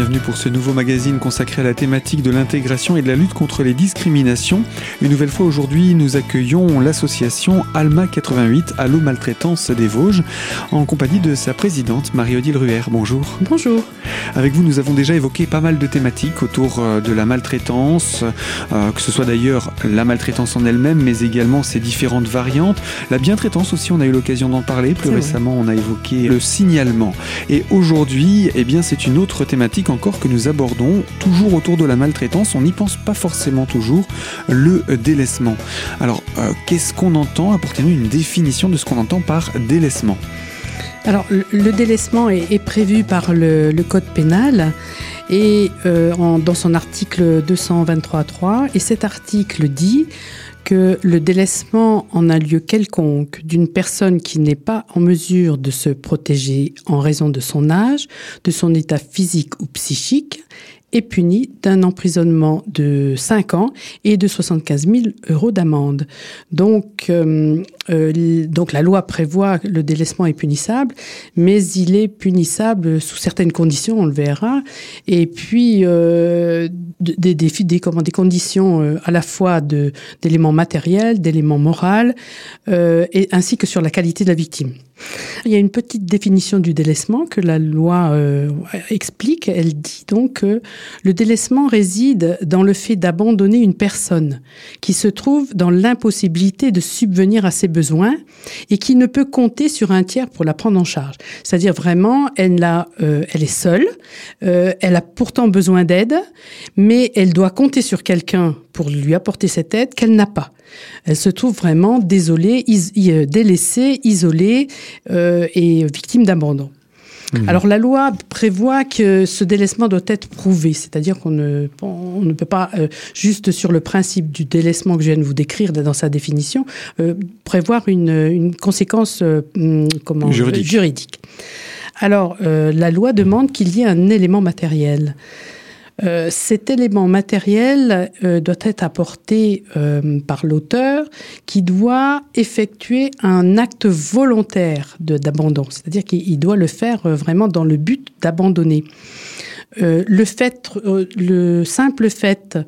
bienvenue pour ce nouveau magazine consacré à la thématique de l'intégration et de la lutte contre les discriminations. Une nouvelle fois aujourd'hui, nous accueillons l'association Alma 88 Allo Maltraitance des Vosges en compagnie de sa présidente Marie-Odile Ruher. Bonjour. Bonjour. Avec vous, nous avons déjà évoqué pas mal de thématiques autour euh, de la maltraitance, euh, que ce soit d'ailleurs la maltraitance en elle-même, mais également ses différentes variantes. La bientraitance aussi, on a eu l'occasion d'en parler. Plus récemment, on a évoqué le signalement. Et aujourd'hui, eh bien, c'est une autre thématique encore que nous abordons, toujours autour de la maltraitance. On n'y pense pas forcément toujours, le délaissement. Alors, euh, qu'est-ce qu'on entend Apportez-nous une définition de ce qu'on entend par délaissement? Alors, le délaissement est, prévu par le, code pénal et euh, dans son article 223.3. Et cet article dit que le délaissement en un lieu quelconque d'une personne qui n'est pas en mesure de se protéger en raison de son âge, de son état physique ou psychique, est puni d'un emprisonnement de 5 ans et de 75 000 euros d'amende. Donc, euh, euh, donc la loi prévoit que le délaissement est punissable, mais il est punissable sous certaines conditions, on le verra. Et puis euh, des, des, comment, des conditions à la fois d'éléments matériels, d'éléments moraux, et ainsi que sur la qualité de la victime. Il y a une petite définition du délaissement que la loi euh, explique. Elle dit donc que le délaissement réside dans le fait d'abandonner une personne qui se trouve dans l'impossibilité de subvenir à ses besoins et qui ne peut compter sur un tiers pour la prendre en charge. C'est-à-dire vraiment, elle, euh, est seule, euh, elle a pourtant besoin d'aide, mais elle doit compter sur quelqu'un pour lui apporter cette aide qu'elle n'a pas. Elle se trouve vraiment désolée, euh, délaissée, isolée euh, et victime d'abandon. Mmh. Alors la loi prévoit que ce délaissement doit être prouvé, c'est-à-dire qu'on ne, on ne peut pas euh, juste sur le principe du délaissement que je viens de vous décrire dans sa définition prévoir une, une conséquence mmh, comment, juridique. juridique. Alors la loi demande qu'il y ait un élément matériel. Euh, cet élément matériel euh, doit être apporté euh, par l'auteur qui doit effectuer un acte volontaire d'abandon, c'est-à-dire qu'il doit le faire vraiment dans le but d'abandonner. le simple fait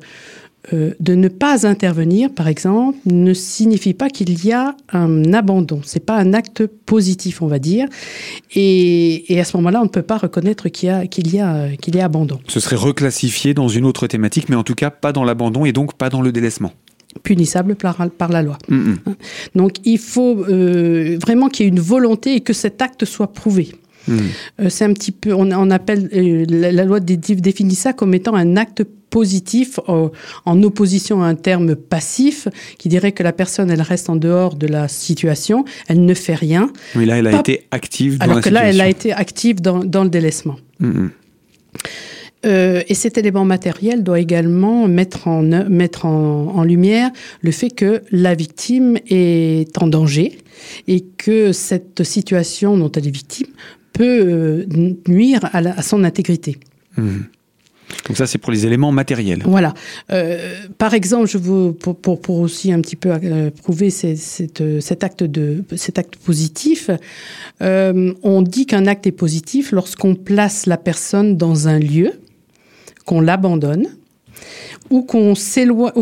euh, de ne pas intervenir, par exemple, ne signifie pas qu'il y a un abandon. C'est pas un acte positif, on va dire. Et, à ce moment-là, on ne peut pas reconnaître qu'il y a, qu'il y a, qu'il y a abandon. Ce serait reclassifié dans une autre thématique, mais en tout cas pas dans l'abandon et donc pas dans le délaissement punissable par, la loi. Hein. Donc il faut euh, vraiment qu'il y ait une volonté et que cet acte soit prouvé. Mm. Euh, c'est un petit peu, on, appelle la, la, loi définit ça comme étant un acte positif en opposition à un terme passif qui dirait que la personne, elle reste en dehors de la situation, elle ne fait rien. Oui, là, elle a été active dans alors que là, elle a été active dans, dans le délaissement. Mm-hmm. Euh, et cet élément matériel doit également mettre en, mettre en, en, lumière le fait que la victime est en danger et que cette situation dont elle est victime peut euh, nuire à, à son intégrité. Mm-hmm. Donc ça, c'est pour les éléments matériels. Voilà. Euh, par exemple, je vous, pour, pour, aussi un petit peu euh, prouver cet, acte de, cet acte positif, euh, on dit qu'un acte est positif lorsqu'on place la personne dans un lieu, qu'on l'abandonne, ou qu'on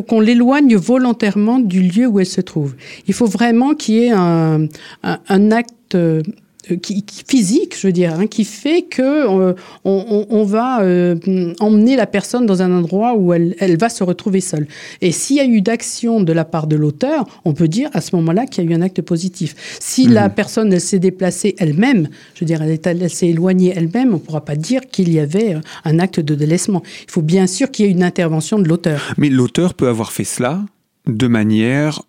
qu'on l'éloigne volontairement du lieu où elle se trouve. Il faut vraiment qu'il y ait un, un, un acte euh, qui, physique, je veux dire, hein, qui fait que euh, on, on, va euh, emmener la personne dans un endroit où elle, elle va se retrouver seule. Et s'il y a eu d'action de la part de l'auteur, on peut dire à ce moment-là qu'il y a eu un acte positif. Si la mmh. personne elle s'est déplacée elle-même, je veux dire, elle, elle s'est éloignée elle-même, on ne pourra pas dire qu'il y avait un acte de délaissement. Il faut bien sûr qu'il y ait une intervention de l'auteur. Mais l'auteur peut avoir fait cela de manière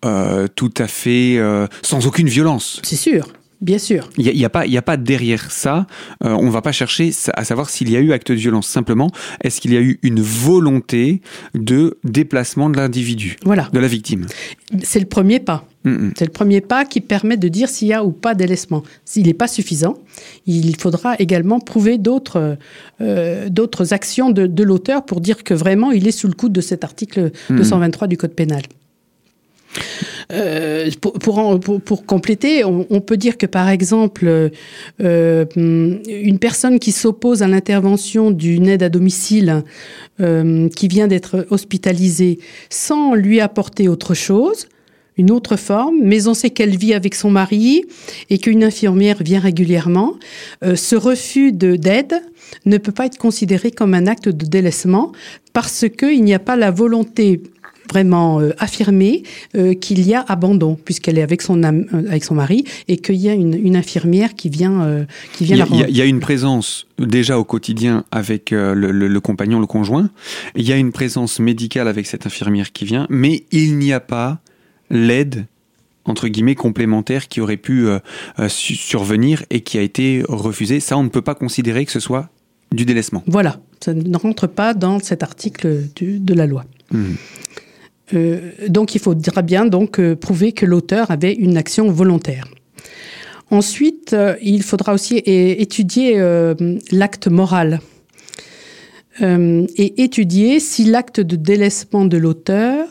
tout à fait sans aucune violence. C'est sûr. Bien sûr. Il n'y a, pas, a pas derrière ça, euh, on ne va pas chercher à savoir s'il y a eu acte de violence. Simplement, est-ce qu'il y a eu une volonté de déplacement de l'individu, voilà. de la victime? C'est le premier pas. C'est le premier pas qui permet de dire s'il y a ou pas délaissement. S'il n'est pas suffisant, il faudra également prouver d'autres euh, actions de, de l'auteur pour dire que vraiment il est sous le coup de cet article 223 du Code pénal. Euh, pour, pour, pour, compléter, on, on, peut dire que par exemple, euh, une personne qui s'oppose à l'intervention d'une aide à domicile euh, qui vient d'être hospitalisée sans lui apporter autre chose, une autre forme, mais on sait qu'elle vit avec son mari et qu'une infirmière vient régulièrement, euh, ce refus d'aide ne peut pas être considéré comme un acte de délaissement parce qu'il n'y a pas la volonté vraiment euh, affirmée euh, qu'il y a abandon puisqu'elle est avec son avec son mari et qu'il y a une, infirmière qui vient qui vient il y, a, il y a une présence déjà au quotidien avec le, le, compagnon le conjoint il y a une présence médicale avec cette infirmière qui vient mais il n'y a pas l'aide entre guillemets complémentaire qui aurait pu euh, euh, survenir et qui a été refusée. Ça, on ne peut pas considérer que ce soit du délaissement. Voilà, ça ne rentre pas dans cet article de la loi. Mmh. Euh, donc il faudra bien donc prouver que l'auteur avait une action volontaire. Ensuite, il faudra aussi étudier l'acte moral et étudier si l'acte de délaissement de l'auteur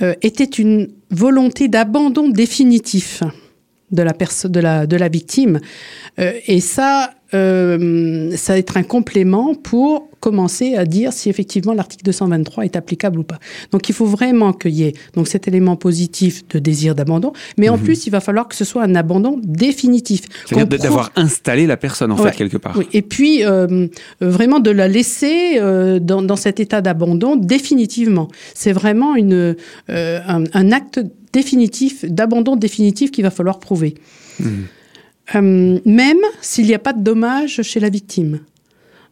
euh, était une volonté d'abandon définitif de la, de la, de la victime. Euh, et ça, euh, ça va être un complément pour commencer à dire si effectivement l'article 223 est applicable ou pas. Donc il faut vraiment qu'il y ait donc cet élément positif de désir d'abandon, mais en mhm. plus il va falloir que ce soit un abandon définitif. C'est-à-dire d'avoir installé la personne en fait quelque part. Oui. Et puis euh, vraiment de la laisser dans, dans, cet état d'abandon définitivement. C'est vraiment une, un, un, acte définitif, d'abandon définitif qu'il va falloir prouver. Mhm. Euh, même s'il n'y a pas de dommage chez la victime.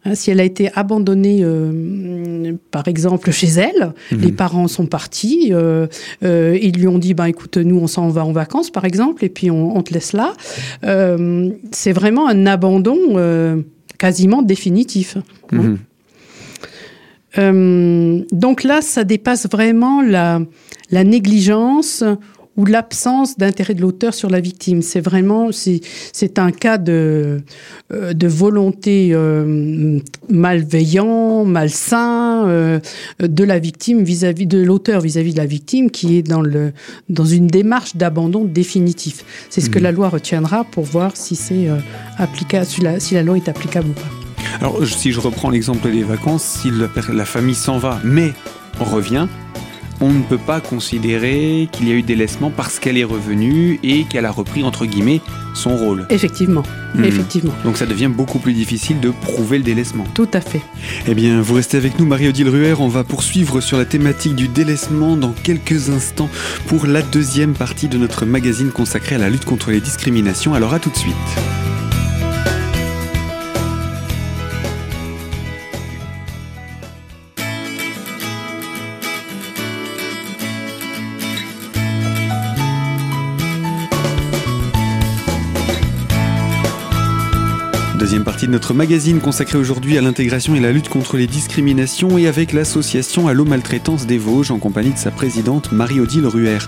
Hein, si elle a été abandonnée, euh, par exemple, chez elle, mhm. les parents sont partis, euh, ils lui ont dit, ben, écoute, nous, on s'en va en vacances, par exemple, et puis on, te laisse là. c'est vraiment un abandon quasiment définitif. Hein. Mhm. donc là, ça dépasse vraiment la, la négligence ou l'absence d'intérêt de l'auteur sur la victime. C'est vraiment c'est un cas de euh, de volonté euh, malveillant, malsain euh, de la victime vis-à-vis de l'auteur vis-à-vis de la victime qui est dans le dans une démarche d'abandon définitif. C'est ce que mmh. la loi retiendra pour voir si c'est applicable si la, si la loi est applicable ou pas. Alors si je reprends l'exemple des vacances, si la, la famille s'en va mais revient, on ne peut pas considérer qu'il y a eu délaissement parce qu'elle est revenue et qu'elle a repris entre guillemets son rôle. Effectivement, hmm. effectivement. Donc ça devient beaucoup plus difficile de prouver le délaissement. Tout à fait. Eh bien, vous restez avec nous, Marie-Odile Ruher. On va poursuivre sur la thématique du délaissement dans quelques instants pour la deuxième partie de notre magazine consacré à la lutte contre les discriminations. Alors à tout de suite. Deuxième partie de notre magazine consacré aujourd'hui à l'intégration et la lutte contre les discriminations et avec l'association Allo Maltraitance des Vosges en compagnie de sa présidente Marie-Odile Ruher.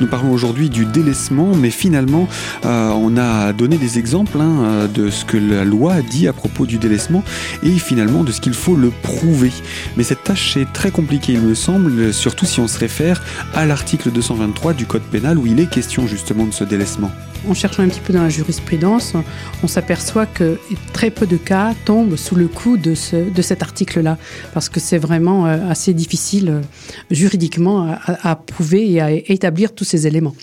Nous parlons aujourd'hui du délaissement, mais finalement euh, on a donné des exemples hein, de ce que la loi dit à propos du délaissement et finalement de ce qu'il faut le prouver. Mais cette tâche est très compliquée il me semble, surtout si on se réfère à l'article 223 du Code pénal où il est question justement de ce délaissement en cherchant un petit peu dans la jurisprudence, on s'aperçoit que très peu de cas tombent sous le coup de, ce, de cet article-là, parce que c'est vraiment euh, assez difficile euh, juridiquement à, prouver et à établir tous ces éléments.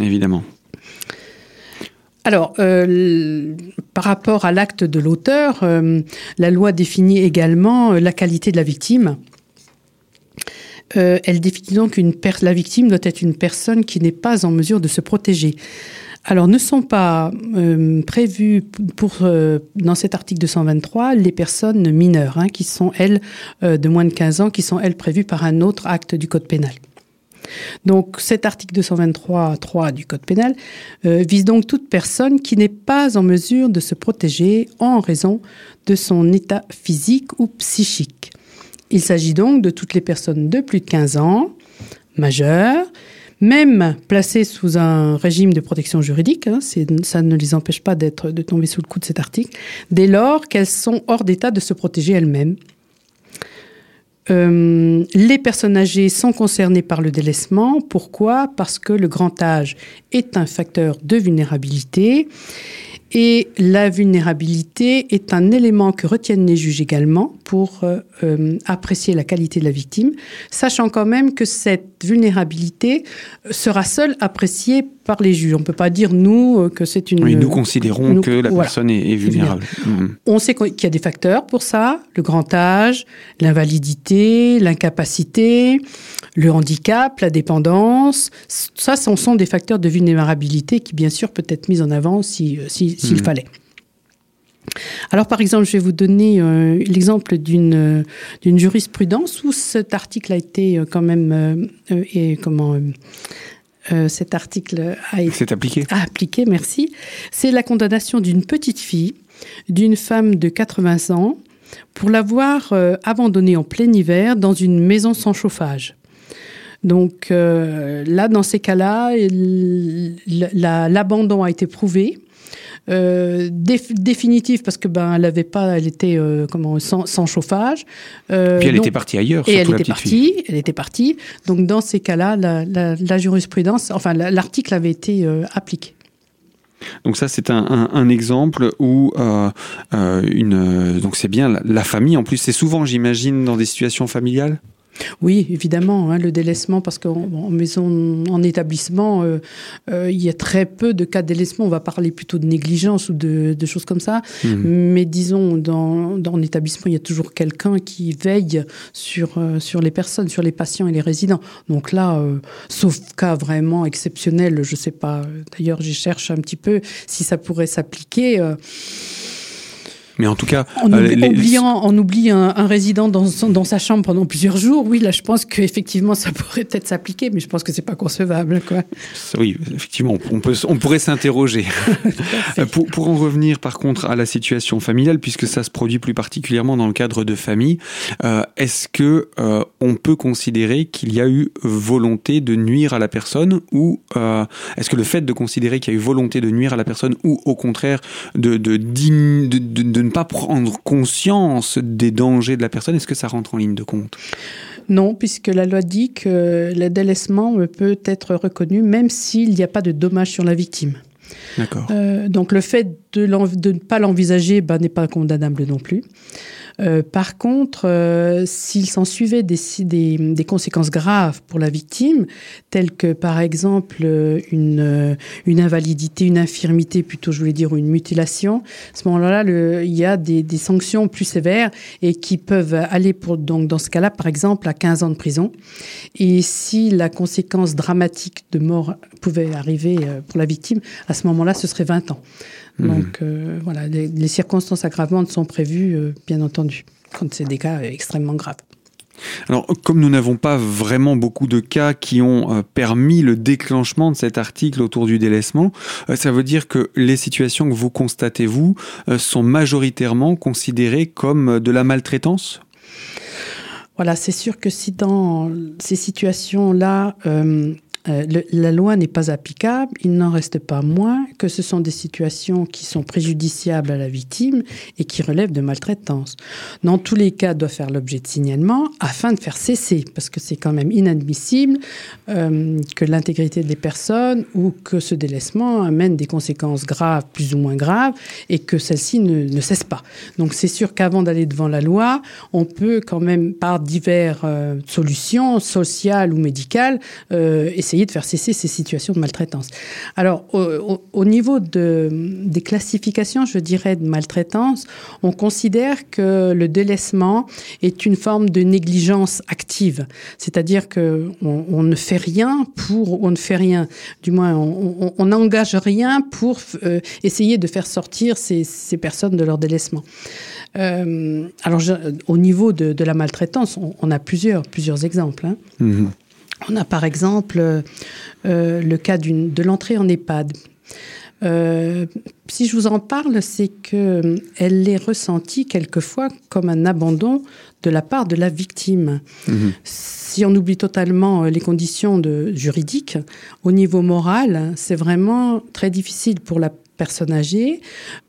Évidemment. Alors, euh, par rapport à l'acte de l'auteur, la loi définit également la qualité de la victime. elle définit donc une la victime doit être une personne qui n'est pas en mesure de se protéger alors, ne sont pas euh, prévues euh, dans cet article 223 les personnes mineures, hein, qui sont, elles, euh, de moins de 15 ans, qui sont, elles, prévues par un autre acte du Code pénal. Donc cet article 223.3 du Code pénal vise donc toute personne qui n'est pas en mesure de se protéger en raison de son état physique ou psychique. Il s'agit donc de toutes les personnes de plus de 15 ans, majeures, même placées sous un régime de protection juridique, hein, ça ne les empêche pas de tomber sous le coup de cet article, dès lors qu'elles sont hors d'état de se protéger elles-mêmes. euh, les personnes âgées sont concernées par le délaissement. Pourquoi? Parce que le grand âge est un facteur de vulnérabilité et la vulnérabilité est un élément que retiennent les juges également pour euh, euh, apprécier la qualité de la victime, sachant quand même que cette vulnérabilité sera seule appréciée par les juges. On ne peut pas dire, nous, euh, que c'est une... Oui, nous considérons que la personne est, vulnérable. Mhm. On sait qu'il y a des facteurs pour ça, le grand âge, l'invalidité, l'incapacité, le handicap, la dépendance. Ça, ce sont des facteurs de vulnérabilité qui, bien sûr, peut être mis en avant s'il si, s'il mhm. fallait. Alors, par exemple, je vais vous donner euh, l'exemple d'une d'une jurisprudence où cet article a été euh, quand même euh, et comment cet article a été appliqué. appliqué, merci. C'est la condamnation d'une petite fille, d'une femme de 80 ans, pour l'avoir abandonnée en plein hiver dans une maison sans chauffage. Donc là, dans ces cas-là, l'abandon a été prouvé. Euh, définitive parce que ben elle avait pas, elle était euh, comment sans, chauffage. Euh, Puis elle était partie ailleurs. Et elle était partie. Elle était partie. Donc dans ces cas-là, la, jurisprudence, enfin l'article avait été appliqué. Donc ça, c'est un, exemple où une donc c'est bien la famille. En plus, c'est souvent, j'imagine, dans des situations familiales? Oui, évidemment, hein, le délaissement, parce qu'en maison, en établissement, euh, euh, il y a très peu de cas de délaissement. On va parler plutôt de négligence ou de, choses comme ça. Mhm. Mais disons, dans, dans l'établissement, il y a toujours quelqu'un qui veille sur, euh, sur les personnes, sur les patients et les résidents. Donc là, sauf cas vraiment exceptionnel, je ne sais pas. D'ailleurs, j'y cherche un petit peu si ça pourrait s'appliquer. Mais en tout cas, en, oubliant, on oublie un, résident dans, dans, sa chambre pendant plusieurs jours. Oui, là, je pense qu'effectivement, ça pourrait peut-être s'appliquer, mais je pense que c'est pas concevable. Quoi. Oui, effectivement, on, peut, on pourrait s'interroger. pour, pour, en revenir, par contre, à la situation familiale, puisque ça se produit plus particulièrement dans le cadre de famille, euh, est-ce que euh, on peut considérer qu'il y a eu volonté de nuire à la personne, ou euh, est-ce que le fait de considérer qu'il y a eu volonté de nuire à la personne, ou au contraire de, de, de, de ne pas prendre conscience des dangers de la personne, est-ce que ça rentre en ligne de compte? Non, puisque la loi dit que le délaissement peut être reconnu même s'il n'y a pas de dommage sur la victime. D'accord. Euh, donc le fait de, de ne pas l'envisager bah, n'est pas condamnable non plus. Euh, par contre, euh, s'il s'en suivait des, conséquences graves pour la victime, telles que par exemple euh, une, une invalidité, une infirmité, plutôt je voulais dire, ou une mutilation, à ce moment-là, il y a des, des, sanctions plus sévères et qui peuvent aller pour, donc dans ce cas-là, par exemple, à 15 ans de prison. Et si la conséquence dramatique de mort pouvait arriver pour la victime, à ce moment-là, ce serait 20 ans. Mhm. Donc euh, voilà, les, circonstances aggravantes sont prévues, euh, bien entendu, quand c'est des cas extrêmement graves. Alors, comme nous n'avons pas vraiment beaucoup de cas qui ont euh, permis le déclenchement de cet article autour du délaissement, ça veut dire que les situations que vous constatez, vous, sont majoritairement considérées comme de la maltraitance? Voilà, c'est sûr que si dans ces situations-là, euh, la loi n'est pas applicable, il n'en reste pas moins que ce sont des situations qui sont préjudiciables à la victime et qui relèvent de maltraitance. Dans tous les cas, doit faire l'objet de signalement afin de faire cesser, parce que c'est quand même inadmissible euh, que l'intégrité des personnes ou que ce délaissement amène des conséquences graves, plus ou moins graves, et que celles-ci ne, ne cessent pas. Donc c'est sûr qu'avant d'aller devant la loi, on peut quand même, par diverses euh, solutions sociales ou médicales, de faire cesser ces situations de maltraitance. Alors, au, niveau de, des classifications, je dirais, de maltraitance, on considère que le délaissement est une forme de négligence active, c'est-à-dire que on, ne fait rien pour, on ne fait rien, du moins, on n'engage rien pour euh, essayer de faire sortir ces, personnes de leur délaissement. Euh, alors, au niveau de, de la maltraitance, on, a plusieurs, plusieurs exemples. Hein. Mm-hmm. On a par exemple euh, le cas de l'entrée en EHPAD. Euh, si je vous en parle, c'est que elle est ressentie quelquefois comme un abandon de la part de la victime. Mhm. Si on oublie totalement les conditions de, juridiques, au niveau moral, c'est vraiment très difficile pour la personne âgée,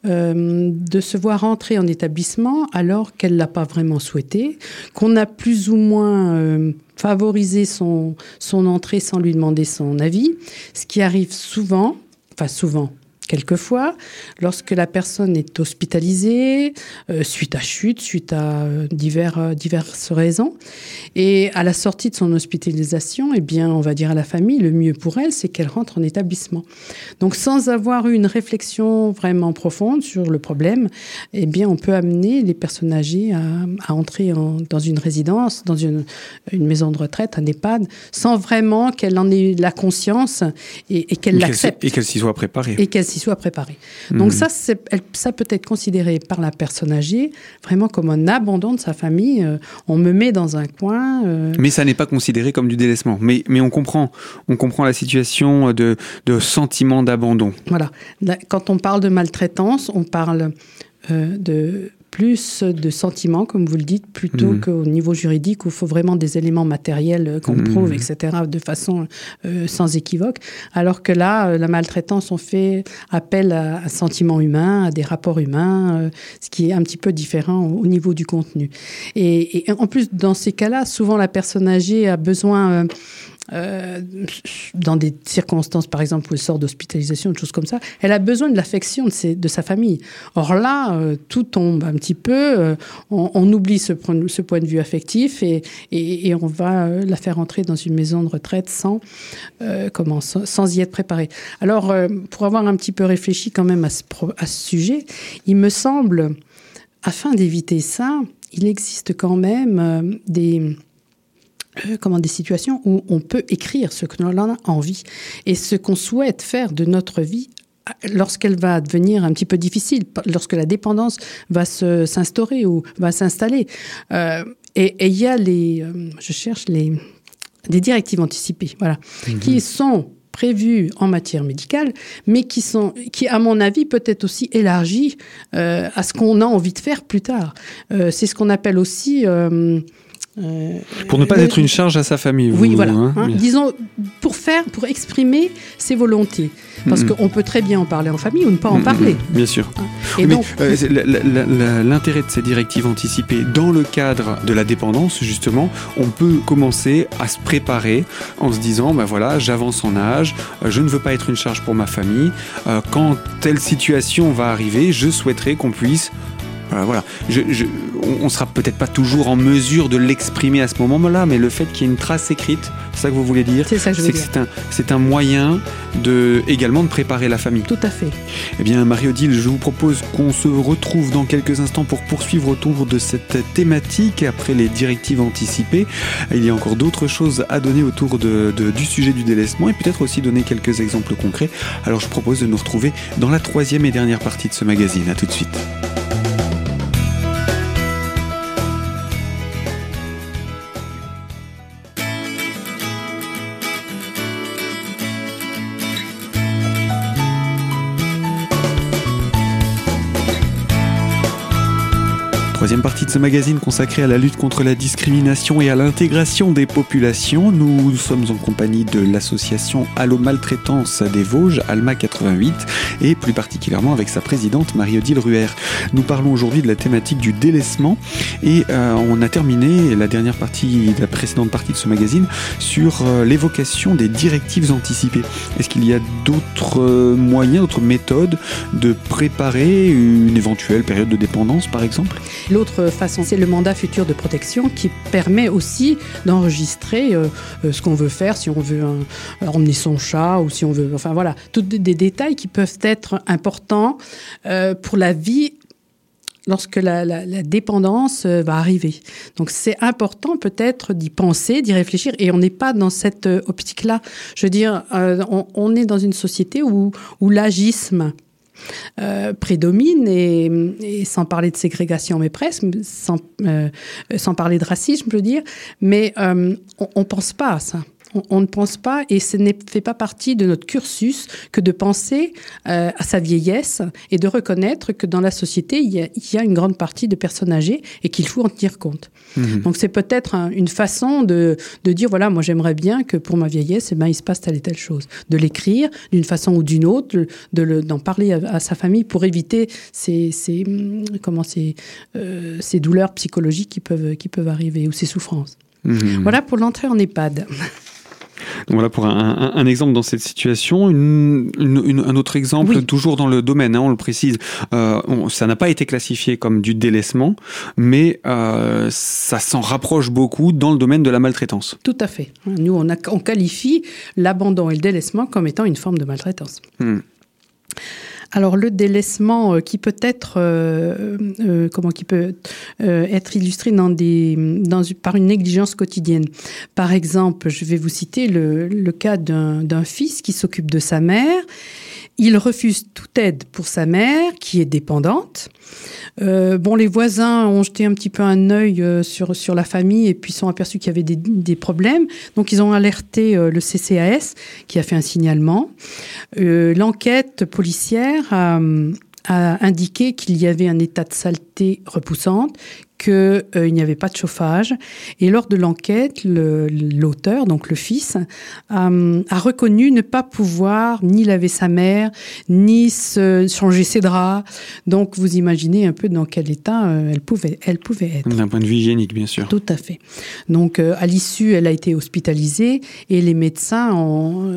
euh, de se voir entrer en établissement alors qu'elle l'a pas vraiment souhaité, qu'on a plus ou moins euh, favorisé son, son entrée sans lui demander son avis, ce qui arrive souvent, enfin souvent, quelquefois, lorsque la personne est hospitalisée, euh, suite à chute, suite à euh, divers, euh, diverses raisons, et à la sortie de son hospitalisation, eh bien, on va dire à la famille, le mieux pour elle, c'est qu'elle rentre en établissement. Donc, sans avoir eu une réflexion vraiment profonde sur le problème, eh bien, on peut amener les personnes âgées à, entrer dans une résidence, dans une, une, maison de retraite, un EHPAD, sans vraiment qu'elle en ait la conscience et, et qu'elle l'accepte. Et qu'elle s'y soit préparée. Et qu'elle s'y soit préparé. Donc hmm. ça, ça peut être considéré par la personne âgée vraiment comme un abandon de sa famille. Euh, on me met dans un coin. Euh. Mais ça n'est pas considéré comme du délaissement. Mais, mais on comprend, on comprend la situation de, de sentiment d'abandon. Voilà. Quand on parle de maltraitance, on parle euh, de plus de sentiments, comme vous le dites, plutôt mhm. qu'au niveau juridique où il faut vraiment des éléments matériels euh, qu'on mhm. prouve, etc., de façon euh, sans équivoque. Alors que là, euh, la maltraitance, on fait appel à un sentiment humain, à des rapports humains, ce qui est un petit peu différent au, niveau du contenu. Et, et, en plus, dans ces cas-là, souvent la personne âgée a besoin euh, dans des circonstances, par exemple, où elle sort d'hospitalisation, des choses comme ça, elle a besoin de l'affection de, sa famille. Or là, euh, tout tombe un petit peu, euh, on, oublie ce, point de vue affectif et, on va la faire entrer dans une maison de retraite sans, comment, sans, y être préparé. Alors, pour avoir un petit peu réfléchi quand même à ce sujet, il me semble, afin d'éviter ça, il existe quand même des euh, comment des situations où on peut écrire ce que l'on a envie et ce qu'on souhaite faire de notre vie lorsqu'elle va devenir un petit peu difficile, lorsque la dépendance va s'instaurer ou va s'installer. Euh, et il y a les, euh, je cherche les, des directives anticipées, voilà, mhm. qui sont prévues en matière médicale, mais qui sont, qui à mon avis peut être aussi élargies à ce qu'on a envie de faire plus tard. C'est ce qu'on appelle aussi euh, pour ne pas être une charge à sa famille. oui, voilà. Hein, hein, disons, pour faire, pour exprimer ses volontés. Parce qu'on peut très bien en parler en famille ou ne pas en parler. bien sûr. Hein. Et donc, euh, l'intérêt de ces directives anticipées dans le cadre de la dépendance, justement, on peut commencer à se préparer en se disant, ben voilà, j'avance en âge, euh, je ne veux pas être une charge pour ma famille. Quand telle situation va arriver, je souhaiterais qu'on puisse voilà. on, ne sera peut-être pas toujours en mesure de l'exprimer à ce moment-là, mais le fait qu'il y ait une trace écrite, c'est ça que vous voulez dire C'est ça que je veux dire. C'est un, moyen de, également de préparer la famille. Tout à fait. Eh bien, Marie-Odile, je vous propose qu'on se retrouve dans quelques instants pour poursuivre autour de cette thématique après les directives anticipées. Il y a encore d'autres choses à donner autour du sujet du délaissement et peut-être aussi donner quelques exemples concrets. Alors, je propose de nous retrouver dans la troisième et dernière partie de ce magazine. À tout de suite. Partie de ce magazine consacré à la lutte contre la discrimination et à l'intégration des populations. Nous sommes en compagnie de l'association Allo Maltraitance des Vosges, Alma 88, et plus particulièrement avec sa présidente Marie-Odile Ruher. Nous parlons aujourd'hui de la thématique du délaissement et euh, on a terminé la dernière partie, la précédente partie de ce magazine sur euh, l'évocation des directives anticipées. Est-ce qu'il y a d'autres euh, moyens, d'autres méthodes de préparer une éventuelle période de dépendance par exemple? Façon, c'est le mandat futur de protection qui permet aussi d'enregistrer euh, euh, ce qu'on veut faire, si on veut emmener son chat ou si on veut, enfin voilà, tous des détails qui peuvent être importants euh, pour la vie lorsque la, dépendance va arriver. Donc c'est important peut-être d'y penser, d'y réfléchir, et on n'est pas dans cette optique-là. Je veux dire, on, est dans une société où l'agisme euh, prédomine, et, sans parler de ségrégation, mais presque, sans, euh, sans parler de racisme, je veux dire, mais euh, on ne pense pas à ça. On, ne pense pas, et ce ne fait pas partie de notre cursus que de penser euh, à sa vieillesse et de reconnaître que dans la société, il y a, une grande partie de personnes âgées et qu'il faut en tenir compte. Mhm. Donc c'est peut-être une façon de, dire, voilà, moi j'aimerais bien que pour ma vieillesse, eh ben, il se passe telle et telle chose. De l'écrire d'une façon ou d'une autre, d'en de, parler à, sa famille pour éviter ces, ces comment, ces, euh, ces douleurs psychologiques qui peuvent, qui peuvent arriver ou ces souffrances. Mhm. Voilà pour l'entrée en EHPAD. Donc voilà pour un, exemple dans cette situation. un autre exemple, toujours dans le domaine, hein, on le précise, euh, ça n'a pas été classifié comme du délaissement, mais euh, ça s'en rapproche beaucoup dans le domaine de la maltraitance. Tout à fait. Nous, on, on qualifie l'abandon et le délaissement comme étant une forme de maltraitance. Hmm. Alors le délaissement euh, qui peut être euh, euh, comment qui peut être illustré par une négligence quotidienne. Par exemple, je vais vous citer le, cas d'un fils qui s'occupe de sa mère il refuse toute aide pour sa mère, qui est dépendante. Bon, les voisins ont jeté un petit peu un œil sur, sur la famille et puis sont aperçus qu'il y avait des, des, problèmes. Donc, ils ont alerté le CCAS qui a fait un signalement. L'enquête policière a, a indiqué qu'il y avait un état de saleté repoussante, qu'il euh, n'y avait pas de chauffage. Et lors de l'enquête, l'auteur, donc le fils, euh, a reconnu ne pas pouvoir ni laver sa mère, ni se changer ses draps. Donc vous imaginez un peu dans quel état euh, elle, pouvait, elle pouvait être. D'un point de vue hygiénique, bien sûr. Tout à fait. Donc à l'issue, elle a été hospitalisée et les médecins, ont,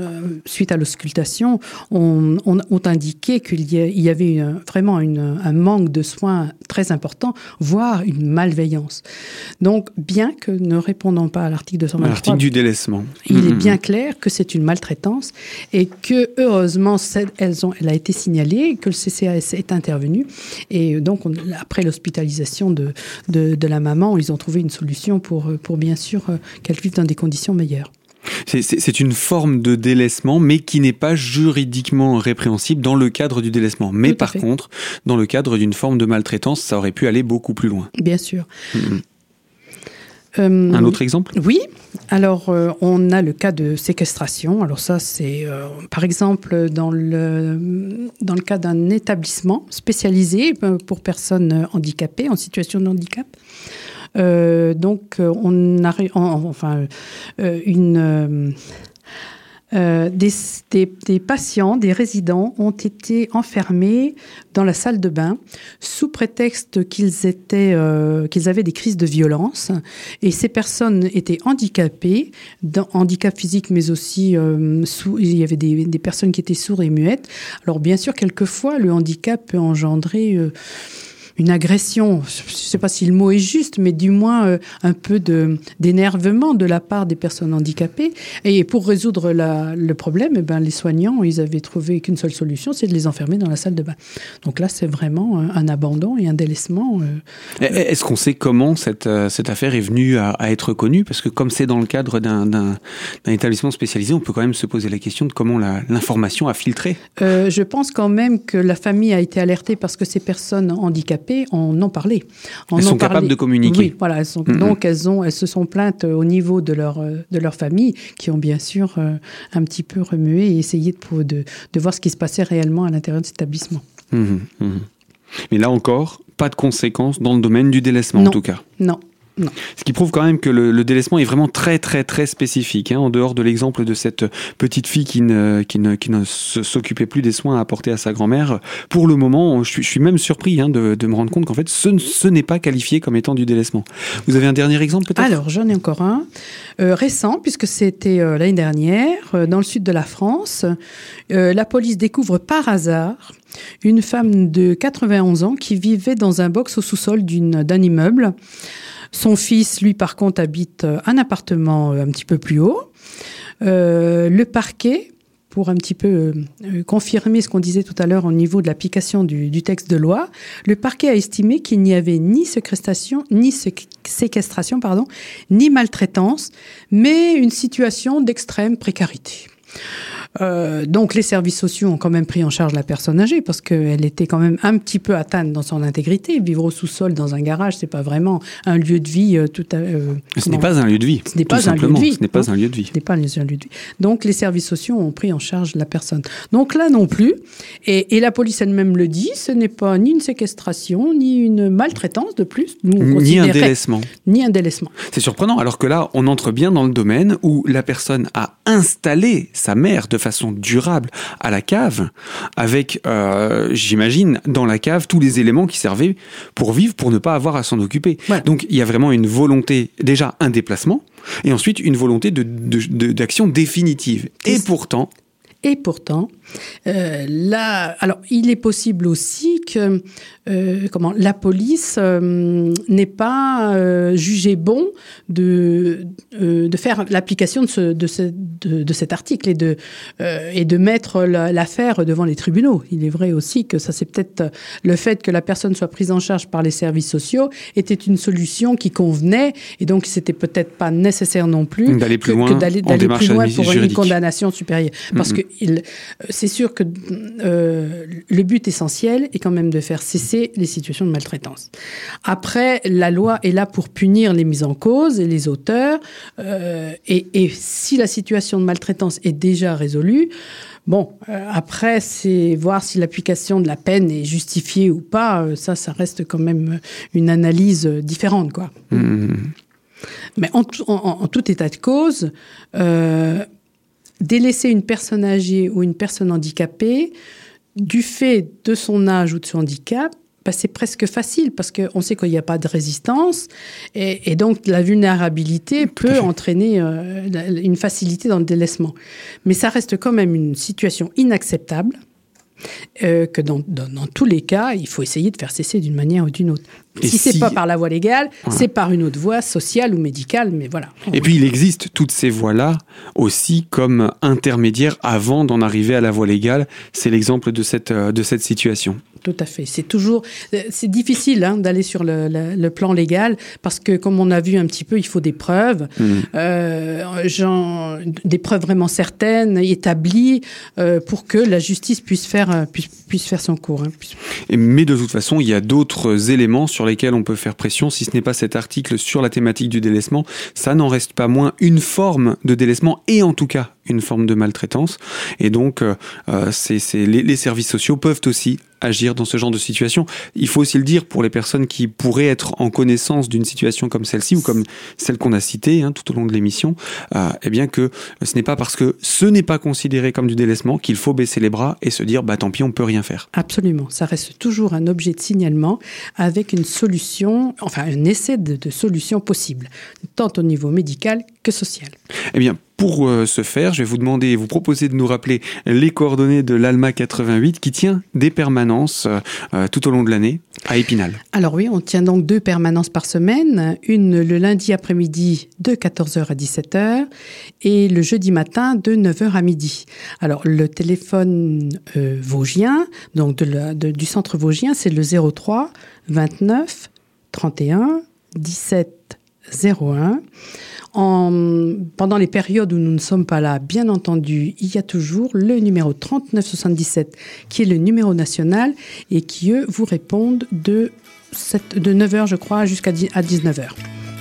suite à l'auscultation, ont, ont, indiqué qu'il y avait vraiment une, un manque de soins très important, voire une malveillance. Donc, bien que ne répondant pas à l'article 223... L'article du délaissement. Il est mm-hmm. bien clair que c'est une maltraitance et que, heureusement, elles ont, elle a été signalée, que le CCAS est intervenu. Et donc, après l'hospitalisation de, de, la maman, ils ont trouvé une solution pour, pour bien sûr, euh, qu'elle vive dans des conditions meilleures. C'est une forme de délaissement, mais qui n'est pas juridiquement répréhensible dans le cadre du délaissement. Mais par contre, dans le cadre d'une forme de maltraitance, ça aurait pu aller beaucoup plus loin. Bien sûr. Mm-hmm. Euh, un autre exemple? Oui. Alors, euh, on a le cas de séquestration. Alors ça, c'est euh, par exemple dans le, dans le cas d'un établissement spécialisé pour personnes handicapées, en situation de handicap. Euh, donc, euh, on a, enfin, euh, une. des, patients, des résidents ont été enfermés dans la salle de bain sous prétexte qu'ils étaient, qu'ils avaient des crises de violence. Et ces personnes étaient handicapées, handicap physique, mais aussi sous, il y avait des, des, personnes qui étaient sourdes et muettes. Alors bien sûr, quelquefois, le handicap peut engendrer une agression, je ne sais pas si le mot est juste, mais du moins euh, un peu d'énervement de la part des personnes handicapées. Et pour résoudre le problème, eh ben, les soignants, ils avaient trouvé qu'une seule solution, c'est de les enfermer dans la salle de bain. Donc là, c'est vraiment un, abandon et un délaissement. Euh, est-ce qu'on sait comment cette, euh, cette affaire est venue à, être connue? Parce que comme c'est dans le cadre d'un établissement spécialisé, on peut quand même se poser la question de comment l'information a filtré. je pense quand même que la famille a été alertée parce que ces personnes handicapées en ont parlé. elles sont capables de communiquer. Oui, voilà. Donc elles, ont, elles se sont plaintes au niveau de leur, euh, de leur famille, qui ont bien sûr euh, un petit peu remué et essayé de, de, de voir ce qui se passait réellement à l'intérieur de cet établissement. Mmh, mmh. Mais là encore, pas de conséquences dans le domaine du délaissement en tout cas. Non, ce qui prouve quand même que le, délaissement est vraiment très très très spécifique. Hein, en dehors de l'exemple de cette petite fille qui ne, qui ne, qui ne s'occupait plus des soins à apporter à sa grand-mère, pour le moment, je suis, même surpris hein, de, de, me rendre compte qu'en fait, ce, ce n'est pas qualifié comme étant du délaissement. Vous avez un dernier exemple peut-être? Alors, j'en ai encore un. Euh, récent, puisque c'était euh, l'année dernière, euh, dans le sud de la France, la police découvre par hasard une femme de 91 ans qui vivait dans un box au sous-sol d'un immeuble. Son fils, lui, par contre, habite euh, un appartement euh, un petit peu plus haut. Euh, le parquet, pour un petit peu confirmer ce qu'on disait tout à l'heure au niveau de l'application du, texte de loi, le parquet a estimé qu'il n'y avait ni séquestration, ni maltraitance, mais une situation d'extrême précarité. Euh, donc les services sociaux ont quand même pris en charge la personne âgée parce qu'elle était quand même un petit peu atteinte dans son intégrité. Vivre au sous-sol dans un garage, c'est pas vraiment un lieu de vie euh, tout à. Euh, ce n'est pas un lieu de vie. Ce n'est pas un lieu de vie. Ce n'est pas un lieu de vie. Ce n'est pas un lieu de vie. Donc les services sociaux ont pris en charge la personne. Donc là non plus. Et, la police elle-même le dit, ce n'est pas ni une séquestration ni une maltraitance de plus. ni un délaissement. Ni un délaissement. C'est surprenant alors que là on entre bien dans le domaine où la personne a installé sa mère de façon durable à la cave, avec, euh, j'imagine, dans la cave tous les éléments qui servaient pour vivre, pour ne pas avoir à s'en occuper. Donc il y a vraiment une volonté, déjà un déplacement, et ensuite une volonté d'action de, définitive. Et pourtant, et pourtant, euh, là, alors il est possible aussi que euh, comment la police euh, n'ait pas jugé bon de de faire l'application de, ce, de, ce, de, cet article et de et de mettre l'affaire devant les tribunaux. Il est vrai aussi que ça c'est peut-être le fait que la personne soit prise en charge par les services sociaux était une solution qui convenait et donc c'était peut-être pas nécessaire non plus d'aller plus loin, d'aller plus loin pour une condamnation supérieure. Parce que il, c'est sûr que euh, le but essentiel est quand même de faire cesser les situations de maltraitance. Après, la loi est là pour punir les mises en cause et les auteurs. Euh, et, si la situation de maltraitance est déjà résolue, Bon, euh, après, c'est voir si l'application de la peine est justifiée ou pas. ça, ça reste quand même une analyse différente, quoi. Mmh. Mais en, tout état de cause, délaisser une personne âgée ou une personne handicapée, du fait de son âge ou de son handicap, bah, c'est presque facile parce qu'on sait qu'il n'y a pas de résistance et, donc la vulnérabilité peut entraîner euh, une facilité dans le délaissement. Mais ça reste quand même une situation inacceptable euh, que dans, tous les cas, il faut essayer de faire cesser d'une manière ou d'une autre. Si, ce c'est pas par la voie légale, c'est par une autre voie sociale ou médicale, mais voilà. Et puis il existe toutes ces voies-là aussi comme intermédiaires avant d'en arriver à la voie légale. C'est l'exemple de cette, euh, de cette situation. Tout à fait. C'est toujours, euh, c'est difficile hein, d'aller sur le, plan légal parce que, comme on a vu un petit peu, il faut des preuves, mmh. euh, des preuves vraiment certaines, établies, euh, pour que la justice puisse faire, puisse, faire son cours. Hein, mais de toute façon, il y a d'autres éléments sur lesquels on peut faire pression. Si ce n'est pas cet article sur la thématique du délaissement, ça n'en reste pas moins une forme de délaissement et en tout cas une forme de maltraitance. Et donc, c'est, les, les services sociaux peuvent aussi agir dans ce genre de situation. Il faut aussi le dire pour les personnes qui pourraient être en connaissance d'une situation comme celle-ci ou comme celle qu'on a citée hein, tout au long de l'émission, euh, eh bien que ce n'est pas parce que ce n'est pas considéré comme du délaissement qu'il faut baisser les bras et se dire bah tant pis on peut rien faire. Absolument, ça reste toujours un objet de signalement avec une solution, enfin un essai de, de solution possible, tant au niveau médical que social. Eh bien pour euh, ce faire, je vais vous demander et vous proposer de nous rappeler les coordonnées de l'ALMA 88 qui tient des permanences euh, euh, tout au long de l'année à Épinal. Alors oui, on tient donc deux permanences par semaine, une le lundi après-midi de 14h à 17h et le jeudi matin de 9h à midi. Alors le téléphone vosgien, donc de du centre vosgien, c'est le 03 29 31 17 01 pendant les périodes où nous ne sommes pas là, bien entendu, il y a toujours le numéro 3977 qui est le numéro national et qui, eux, vous répondent de, de 9h, je crois, jusqu'à 19h.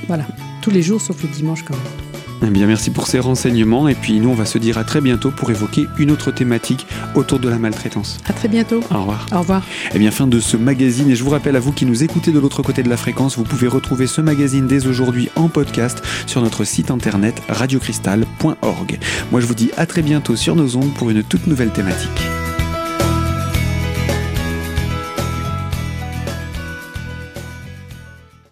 Voilà, tous les jours sauf le dimanche quand même. Eh bien, merci pour ces renseignements. Et puis, nous, on va se dire à très bientôt pour évoquer une autre thématique autour de la maltraitance. À très bientôt. Au revoir. Au revoir. Eh bien, fin de ce magazine. Et je vous rappelle à vous qui nous écoutez de l'autre côté de la fréquence, vous pouvez retrouver ce magazine dès aujourd'hui en podcast sur notre site internet radiocristal.org. Moi, je vous dis à très bientôt sur nos ondes pour une toute nouvelle thématique.